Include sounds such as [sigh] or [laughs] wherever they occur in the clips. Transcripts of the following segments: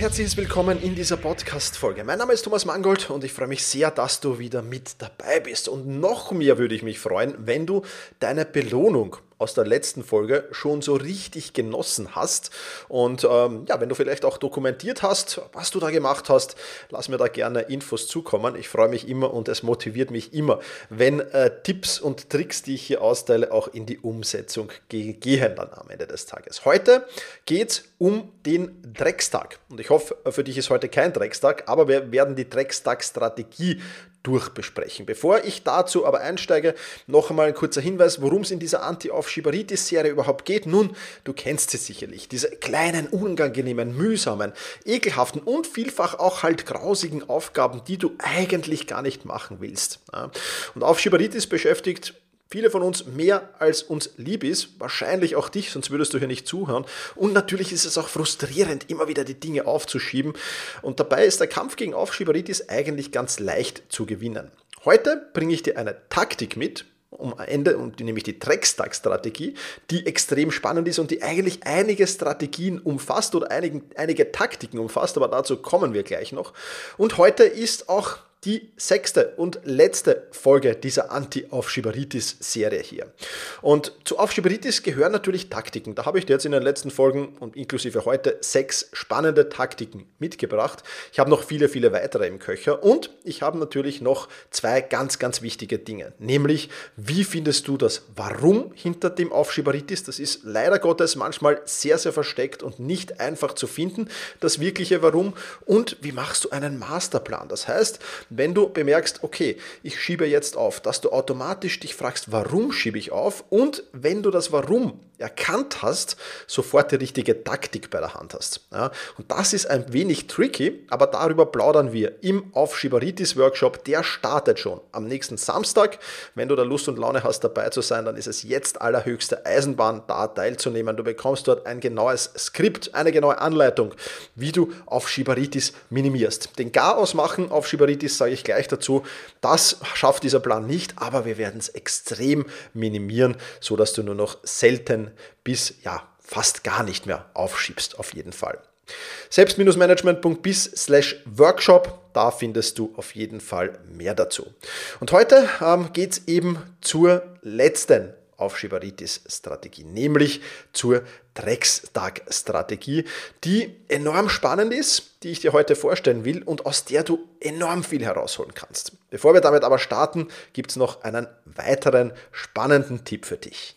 Herzliches Willkommen in dieser Podcast-Folge. Mein Name ist Thomas Mangold und ich freue mich sehr, dass du wieder mit dabei bist. Und noch mehr würde ich mich freuen, wenn du deine Belohnung aus der letzten Folge schon so richtig genossen hast. Und ähm, ja, wenn du vielleicht auch dokumentiert hast, was du da gemacht hast, lass mir da gerne Infos zukommen. Ich freue mich immer und es motiviert mich immer, wenn äh, Tipps und Tricks, die ich hier austeile, auch in die Umsetzung ge gehen dann am Ende des Tages. Heute geht es um den Dreckstag. Und ich hoffe, für dich ist heute kein Dreckstag, aber wir werden die Dreckstag-Strategie durchbesprechen. Bevor ich dazu aber einsteige, noch einmal ein kurzer Hinweis, worum es in dieser Anti-Aufschieberitis-Serie überhaupt geht. Nun, du kennst sie sicherlich. Diese kleinen, unangenehmen, mühsamen, ekelhaften und vielfach auch halt grausigen Aufgaben, die du eigentlich gar nicht machen willst. Und Aufschieberitis beschäftigt viele von uns mehr als uns lieb ist, wahrscheinlich auch dich, sonst würdest du hier nicht zuhören. Und natürlich ist es auch frustrierend, immer wieder die Dinge aufzuschieben. Und dabei ist der Kampf gegen Aufschieberitis eigentlich ganz leicht zu gewinnen. Heute bringe ich dir eine Taktik mit, um Ende, und nämlich die Dreckstag-Strategie, die extrem spannend ist und die eigentlich einige Strategien umfasst oder einige, einige Taktiken umfasst, aber dazu kommen wir gleich noch. Und heute ist auch die sechste und letzte Folge dieser Anti-Aufschieberitis-Serie hier. Und zu Aufschieberitis gehören natürlich Taktiken. Da habe ich dir jetzt in den letzten Folgen und inklusive heute sechs spannende Taktiken mitgebracht. Ich habe noch viele, viele weitere im Köcher und ich habe natürlich noch zwei ganz, ganz wichtige Dinge. Nämlich, wie findest du das Warum hinter dem Aufschieberitis? Das ist leider Gottes manchmal sehr, sehr versteckt und nicht einfach zu finden, das wirkliche Warum. Und wie machst du einen Masterplan? Das heißt, wenn du bemerkst, okay, ich schiebe jetzt auf, dass du automatisch dich fragst, warum schiebe ich auf? Und wenn du das Warum erkannt hast, sofort die richtige Taktik bei der Hand hast. Ja, und das ist ein wenig tricky, aber darüber plaudern wir im Aufschieberitis-Workshop. Der startet schon am nächsten Samstag. Wenn du da Lust und Laune hast, dabei zu sein, dann ist es jetzt allerhöchste Eisenbahn, da teilzunehmen. Du bekommst dort ein genaues Skript, eine genaue Anleitung, wie du Aufschieberitis minimierst. Den Gar ausmachen auf Schieberitis sage ich gleich dazu. Das schafft dieser Plan nicht, aber wir werden es extrem minimieren, sodass du nur noch selten bis ja fast gar nicht mehr aufschiebst, auf jeden Fall. Selbst-management.bis slash Workshop Da findest du auf jeden Fall mehr dazu. Und heute ähm, geht es eben zur letzten Aufschieberitis-Strategie, nämlich zur Dreckstag-Strategie, die enorm spannend ist, die ich dir heute vorstellen will und aus der du enorm viel herausholen kannst. Bevor wir damit aber starten, gibt es noch einen weiteren spannenden Tipp für dich.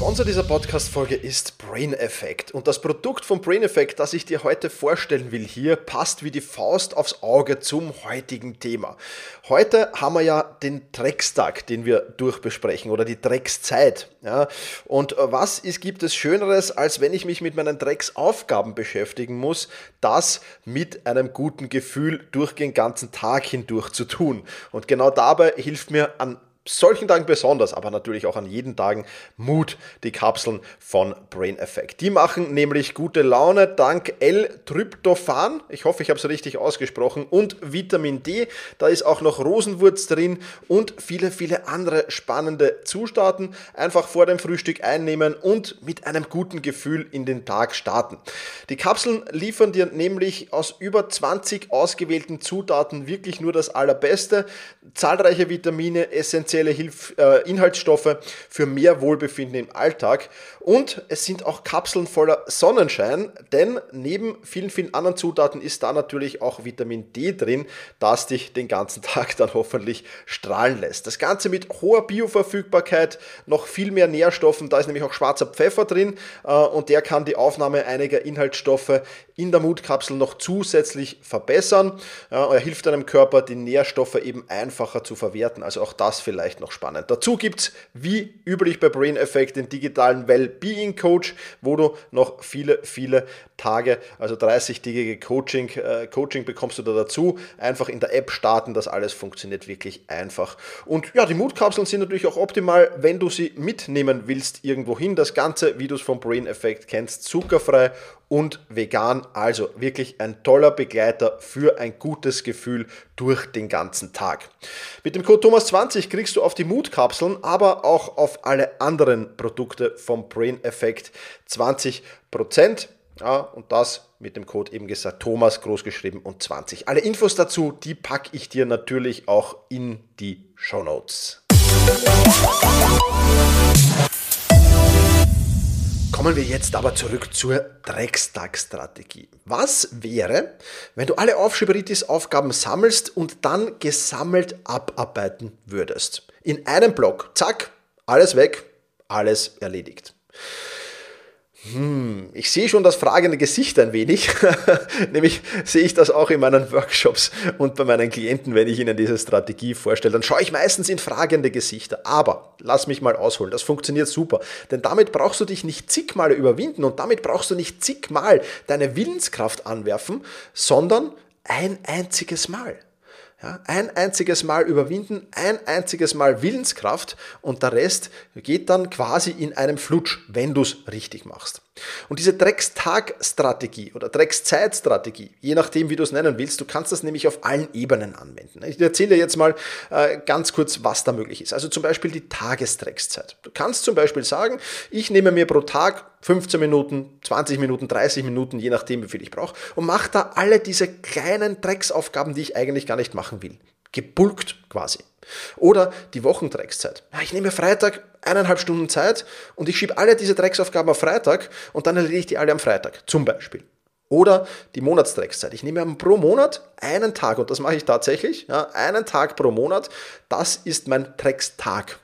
Sponsor dieser Podcast-Folge ist Brain Effect. Und das Produkt von Brain Effect, das ich dir heute vorstellen will hier, passt wie die Faust aufs Auge zum heutigen Thema. Heute haben wir ja den Dreckstag, den wir durchbesprechen oder die Dreckszeit. Ja? Und was ist, gibt es Schöneres, als wenn ich mich mit meinen Drecksaufgaben beschäftigen muss, das mit einem guten Gefühl durch den ganzen Tag hindurch zu tun. Und genau dabei hilft mir an solchen Tagen besonders, aber natürlich auch an jeden Tagen Mut, die Kapseln von Brain Effect. Die machen nämlich gute Laune dank L-Tryptophan, ich hoffe, ich habe es richtig ausgesprochen, und Vitamin D. Da ist auch noch Rosenwurz drin und viele, viele andere spannende Zutaten. Einfach vor dem Frühstück einnehmen und mit einem guten Gefühl in den Tag starten. Die Kapseln liefern dir nämlich aus über 20 ausgewählten Zutaten wirklich nur das Allerbeste. Zahlreiche Vitamine, essentielle Hilf äh, Inhaltsstoffe für mehr Wohlbefinden im Alltag. Und es sind auch Kapseln voller Sonnenschein, denn neben vielen, vielen anderen Zutaten ist da natürlich auch Vitamin D drin, das dich den ganzen [laughs] Tag dann hoffentlich strahlen lässt. Das Ganze mit hoher Bioverfügbarkeit, noch viel mehr Nährstoffen, da ist nämlich auch schwarzer Pfeffer drin äh, und der kann die Aufnahme einiger Inhaltsstoffe in der Mutkapsel noch zusätzlich verbessern. er hilft deinem Körper, die Nährstoffe eben einfacher zu verwerten. Also auch das vielleicht noch spannend. Dazu gibt es, wie üblich bei Brain Effect, den digitalen Well-Being Coach, wo du noch viele, viele Tage, also 30-tägige Coaching, äh, Coaching bekommst du da dazu. Einfach in der App starten, das alles funktioniert wirklich einfach. Und ja, die Mutkapseln sind natürlich auch optimal, wenn du sie mitnehmen willst irgendwo hin. Das Ganze, wie du es vom Brain Effect kennst, zuckerfrei und vegan. Also wirklich ein toller Begleiter für ein gutes Gefühl durch den ganzen Tag. Mit dem Code Thomas20 kriegst du auf die Mutkapseln, aber auch auf alle anderen Produkte vom Brain Effect 20%. Ja, und das mit dem Code eben gesagt Thomas großgeschrieben und 20. Alle Infos dazu, die packe ich dir natürlich auch in die Show Notes. Kommen wir jetzt aber zurück zur Dreckstag-Strategie. Was wäre, wenn du alle Aufschieberitis-Aufgaben sammelst und dann gesammelt abarbeiten würdest? In einem Block, zack, alles weg, alles erledigt. Hm, ich sehe schon das fragende Gesicht ein wenig. [laughs] Nämlich sehe ich das auch in meinen Workshops und bei meinen Klienten, wenn ich ihnen diese Strategie vorstelle. Dann schaue ich meistens in fragende Gesichter. Aber lass mich mal ausholen. Das funktioniert super. Denn damit brauchst du dich nicht zigmal überwinden und damit brauchst du nicht zigmal deine Willenskraft anwerfen, sondern ein einziges Mal. Ja, ein einziges Mal überwinden, ein einziges Mal Willenskraft und der Rest geht dann quasi in einem Flutsch, wenn du es richtig machst. Und diese Dreckstag-Strategie oder Dreckszeitstrategie, je nachdem, wie du es nennen willst, du kannst das nämlich auf allen Ebenen anwenden. Ich erzähle dir jetzt mal äh, ganz kurz, was da möglich ist. Also zum Beispiel die Tagesdreckszeit. Du kannst zum Beispiel sagen, ich nehme mir pro Tag 15 Minuten, 20 Minuten, 30 Minuten, je nachdem, wie viel ich brauche, und mache da alle diese kleinen Drecksaufgaben, die ich eigentlich gar nicht machen will. Gebulkt quasi. Oder die Wochendreckszeit. Ja, ich nehme Freitag eineinhalb Stunden Zeit und ich schiebe alle diese Drecksaufgaben auf Freitag und dann erledige ich die alle am Freitag, zum Beispiel. Oder die Monatsdreckszeit. Ich nehme pro Monat einen Tag und das mache ich tatsächlich. Ja, einen Tag pro Monat, das ist mein Dreckstag.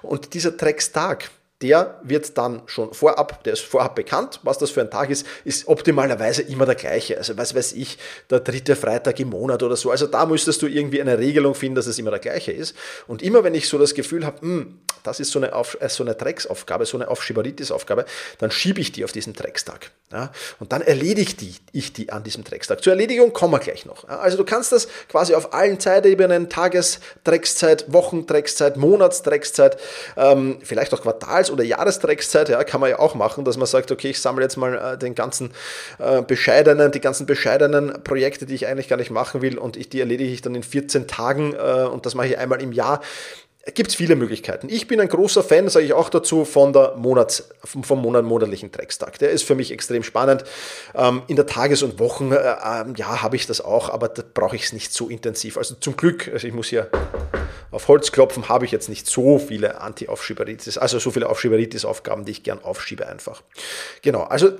Und dieser Dreckstag, der wird dann schon vorab, der ist vorab bekannt, was das für ein Tag ist, ist optimalerweise immer der gleiche. Also was weiß ich, der dritte Freitag im Monat oder so. Also da müsstest du irgendwie eine Regelung finden, dass es immer der gleiche ist. Und immer wenn ich so das Gefühl habe, hm, das ist so eine, Auf, äh, so eine Drecksaufgabe, so eine Aufschieberitis-Aufgabe, dann schiebe ich die auf diesen Dreckstag. Ja? Und dann erledige die, ich die an diesem Dreckstag. Zur Erledigung kommen wir gleich noch. Ja? Also du kannst das quasi auf allen Zeitebenen, Tagesdreckszeit, Wochendreckszeit, Monatsdreckszeit, ähm, vielleicht auch Quartals- oder Jahresdreckszeit, ja, kann man ja auch machen, dass man sagt, okay, ich sammle jetzt mal äh, den ganzen äh, bescheidenen, die ganzen bescheidenen Projekte, die ich eigentlich gar nicht machen will und ich, die erledige ich dann in 14 Tagen äh, und das mache ich einmal im Jahr gibt es viele Möglichkeiten. Ich bin ein großer Fan, sage ich auch dazu, von der Monats, vom Monat, monatlichen Dreckstag. Der ist für mich extrem spannend. Ähm, in der Tages- und Wochen, äh, äh, ja, habe ich das auch, aber da brauche ich es nicht so intensiv. Also zum Glück, also ich muss hier auf Holz klopfen, habe ich jetzt nicht so viele Anti-Aufschieberitis, also so viele Aufschieberitis-Aufgaben, die ich gern aufschiebe einfach. Genau, also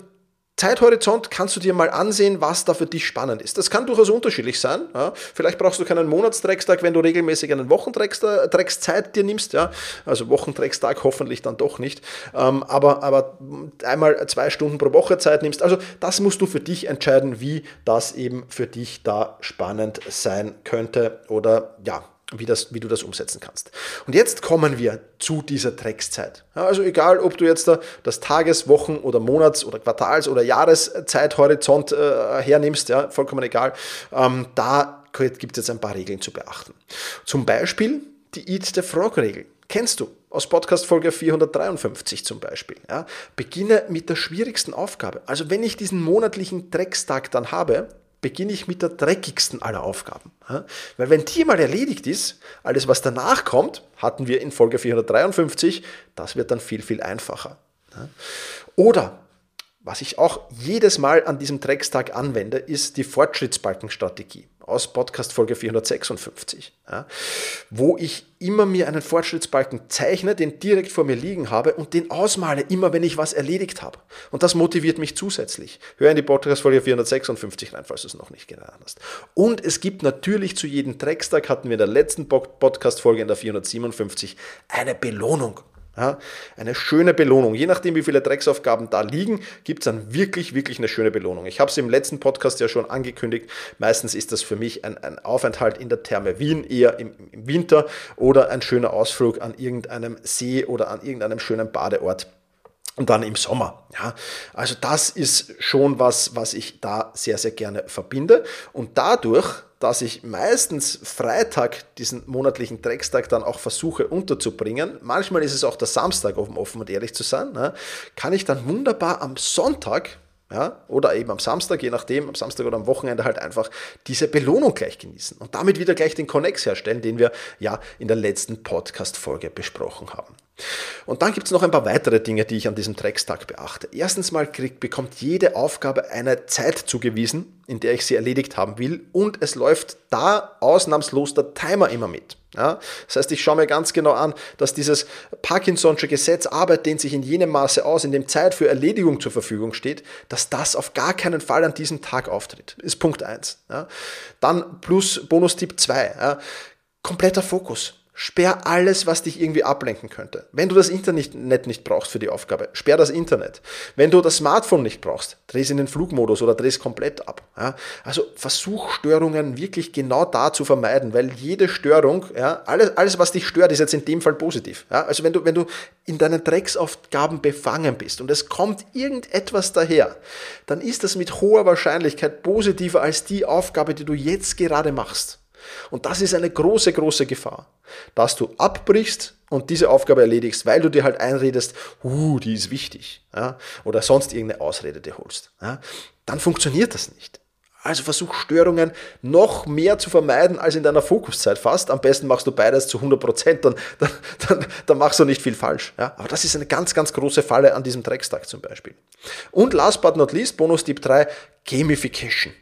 Zeithorizont kannst du dir mal ansehen, was da für dich spannend ist. Das kann durchaus unterschiedlich sein. Ja. Vielleicht brauchst du keinen Monatsträgstag, wenn du regelmäßig einen Wochenträgszeit dir nimmst. Ja. Also Wochenträgstag hoffentlich dann doch nicht. Ähm, aber, aber einmal zwei Stunden pro Woche Zeit nimmst. Also das musst du für dich entscheiden, wie das eben für dich da spannend sein könnte oder ja, wie, das, wie du das umsetzen kannst. Und jetzt kommen wir zu dieser Dreckszeit. Ja, also egal, ob du jetzt das Tages-, Wochen- oder Monats- oder Quartals- oder Jahreszeithorizont äh, hernimmst, ja, vollkommen egal, ähm, da gibt es jetzt ein paar Regeln zu beachten. Zum Beispiel die Eat the Frog-Regel. Kennst du aus Podcast Folge 453 zum Beispiel. Ja, beginne mit der schwierigsten Aufgabe. Also wenn ich diesen monatlichen Dreckstag dann habe, beginne ich mit der dreckigsten aller Aufgaben. Weil wenn die mal erledigt ist, alles was danach kommt, hatten wir in Folge 453, das wird dann viel, viel einfacher. Oder was ich auch jedes Mal an diesem Dreckstag anwende, ist die Fortschrittsbalkenstrategie aus Podcast Folge 456, ja, wo ich immer mir einen Fortschrittsbalken zeichne, den direkt vor mir liegen habe und den ausmale, immer wenn ich was erledigt habe. Und das motiviert mich zusätzlich. Hör in die Podcast Folge 456 rein, falls du es noch nicht getan hast. Und es gibt natürlich zu jedem Dreckstag, hatten wir in der letzten Podcast Folge in der 457, eine Belohnung. Ja, eine schöne Belohnung. Je nachdem, wie viele Drecksaufgaben da liegen, gibt es dann wirklich, wirklich eine schöne Belohnung. Ich habe es im letzten Podcast ja schon angekündigt. Meistens ist das für mich ein, ein Aufenthalt in der Therme Wien, eher im, im Winter oder ein schöner Ausflug an irgendeinem See oder an irgendeinem schönen Badeort und dann im Sommer. Ja, also das ist schon was, was ich da sehr, sehr gerne verbinde. Und dadurch, dass ich meistens Freitag diesen monatlichen Dreckstag dann auch versuche unterzubringen, manchmal ist es auch der Samstag, um offen und ehrlich zu sein, ja, kann ich dann wunderbar am Sonntag ja, oder eben am Samstag, je nachdem, am Samstag oder am Wochenende halt einfach diese Belohnung gleich genießen und damit wieder gleich den Connex herstellen, den wir ja in der letzten Podcast-Folge besprochen haben. Und dann gibt es noch ein paar weitere Dinge, die ich an diesem Dreckstag beachte. Erstens mal kriegt, bekommt jede Aufgabe eine Zeit zugewiesen, in der ich sie erledigt haben will und es läuft da ausnahmslos der Timer immer mit. Ja, das heißt, ich schaue mir ganz genau an, dass dieses Parkinson'sche Gesetz Arbeit dehnt sich in jenem Maße aus, in dem Zeit für Erledigung zur Verfügung steht, dass das auf gar keinen Fall an diesem Tag auftritt. Ist Punkt 1. Ja. Dann plus Bonus-Tipp 2. Ja. Kompletter Fokus. Sperr alles, was dich irgendwie ablenken könnte. Wenn du das Internet nicht brauchst für die Aufgabe, sperr das Internet. Wenn du das Smartphone nicht brauchst, dreh es in den Flugmodus oder dreh es komplett ab. Ja, also versuch Störungen wirklich genau da zu vermeiden, weil jede Störung, ja, alles, alles, was dich stört, ist jetzt in dem Fall positiv. Ja, also wenn du, wenn du in deinen Drecksaufgaben befangen bist und es kommt irgendetwas daher, dann ist das mit hoher Wahrscheinlichkeit positiver als die Aufgabe, die du jetzt gerade machst. Und das ist eine große, große Gefahr, dass du abbrichst und diese Aufgabe erledigst, weil du dir halt einredest, uh, die ist wichtig, ja, oder sonst irgendeine Ausrede dir holst. Ja, dann funktioniert das nicht. Also versuch Störungen noch mehr zu vermeiden als in deiner Fokuszeit fast. Am besten machst du beides zu 100 Prozent, dann, dann, dann, dann, machst du nicht viel falsch. Ja? Aber das ist eine ganz, ganz große Falle an diesem Dreckstag zum Beispiel. Und last but not least, Bonus-Tipp 3, Gamification.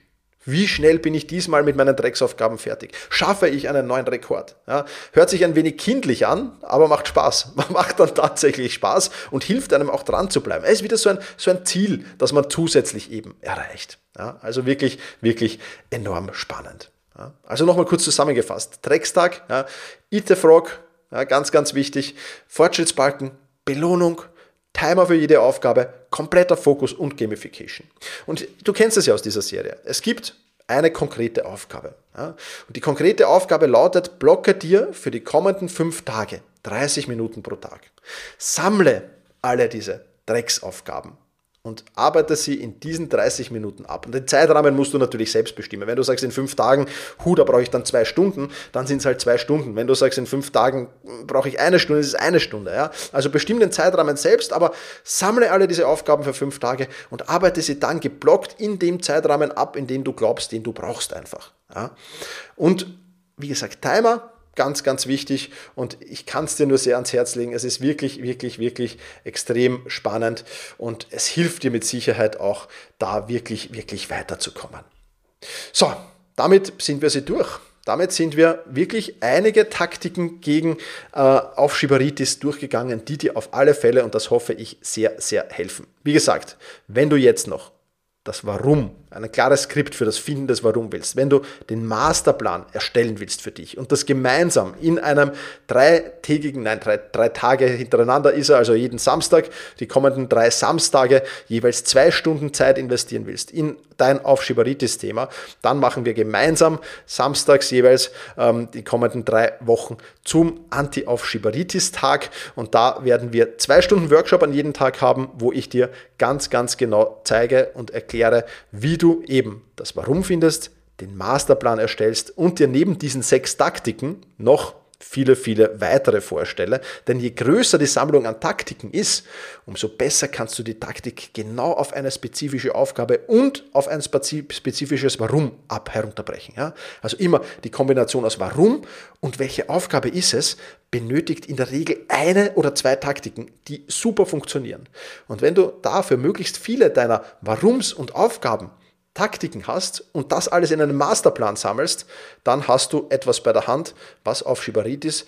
Wie schnell bin ich diesmal mit meinen Drecksaufgaben fertig? Schaffe ich einen neuen Rekord? Ja, hört sich ein wenig kindlich an, aber macht Spaß. [laughs] Man macht dann tatsächlich Spaß und hilft einem auch dran zu bleiben. Es ist wieder so ein, so ein Ziel, das man zusätzlich eben erreicht. Ja, also wirklich, wirklich enorm spannend. Ja, also nochmal kurz zusammengefasst. Dreckstag, ja, Eat the Frog, ja, ganz, ganz wichtig. Fortschrittsbalken, Belohnung, Timer für jede Aufgabe, kompletter Fokus und Gamification. Und du kennst es ja aus dieser Serie. Es gibt eine konkrete Aufgabe. Ja? Und die konkrete Aufgabe lautet, blocke dir für die kommenden fünf Tage 30 Minuten pro Tag. Sammle alle diese Drecksaufgaben und arbeite sie in diesen 30 Minuten ab. Und den Zeitrahmen musst du natürlich selbst bestimmen. Wenn du sagst, in fünf Tagen, hu, da brauche ich dann zwei Stunden, dann sind es halt zwei Stunden. Wenn du sagst, in fünf Tagen brauche ich eine Stunde, ist es eine Stunde. Ja? Also bestimm den Zeitrahmen selbst, aber sammle alle diese Aufgaben für fünf Tage und arbeite sie dann geblockt in dem Zeitrahmen ab, in dem du glaubst, den du brauchst einfach. Ja? Und wie gesagt, Timer, ganz, ganz wichtig und ich kann es dir nur sehr ans Herz legen. Es ist wirklich, wirklich, wirklich extrem spannend und es hilft dir mit Sicherheit auch, da wirklich, wirklich weiterzukommen. So, damit sind wir sie durch. Damit sind wir wirklich einige Taktiken gegen äh, Aufschieberitis durchgegangen, die dir auf alle Fälle, und das hoffe ich, sehr, sehr helfen. Wie gesagt, wenn du jetzt noch das Warum, ein klares Skript für das Finden des Warum willst, wenn du den Masterplan erstellen willst für dich und das gemeinsam in einem dreitägigen, nein, drei, drei Tage hintereinander ist er, also jeden Samstag, die kommenden drei Samstage jeweils zwei Stunden Zeit investieren willst in dein Aufschieberitis-Thema, dann machen wir gemeinsam samstags jeweils ähm, die kommenden drei Wochen zum Anti-Aufschieberitis-Tag und da werden wir zwei Stunden Workshop an jedem Tag haben, wo ich dir ganz, ganz genau zeige und erkläre, wie du eben das Warum findest, den Masterplan erstellst und dir neben diesen sechs Taktiken noch viele, viele weitere vorstelle. Denn je größer die Sammlung an Taktiken ist, umso besser kannst du die Taktik genau auf eine spezifische Aufgabe und auf ein spezifisches Warum ab herunterbrechen. Ja? Also immer die Kombination aus Warum und welche Aufgabe ist es, benötigt in der Regel eine oder zwei Taktiken, die super funktionieren. Und wenn du dafür möglichst viele deiner Warums und Aufgaben Taktiken hast und das alles in einem Masterplan sammelst, dann hast du etwas bei der Hand, was auf Schieberitis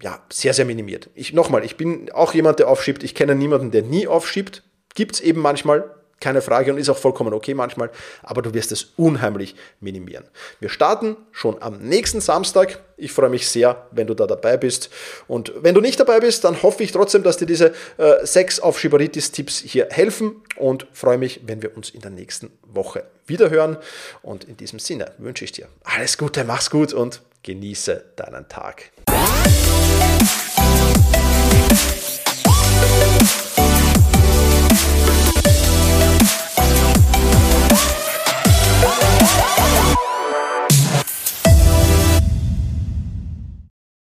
ja, sehr, sehr minimiert. Ich, nochmal, ich bin auch jemand, der aufschiebt. Ich kenne niemanden, der nie aufschiebt. Gibt es eben manchmal, keine Frage und ist auch vollkommen okay manchmal, aber du wirst es unheimlich minimieren. Wir starten schon am nächsten Samstag. Ich freue mich sehr, wenn du da dabei bist. Und wenn du nicht dabei bist, dann hoffe ich trotzdem, dass dir diese äh, sechs auf Schibaritis-Tipps hier helfen und freue mich, wenn wir uns in der nächsten Woche wiederhören. Und in diesem Sinne wünsche ich dir alles Gute, mach's gut und genieße deinen Tag. Bye.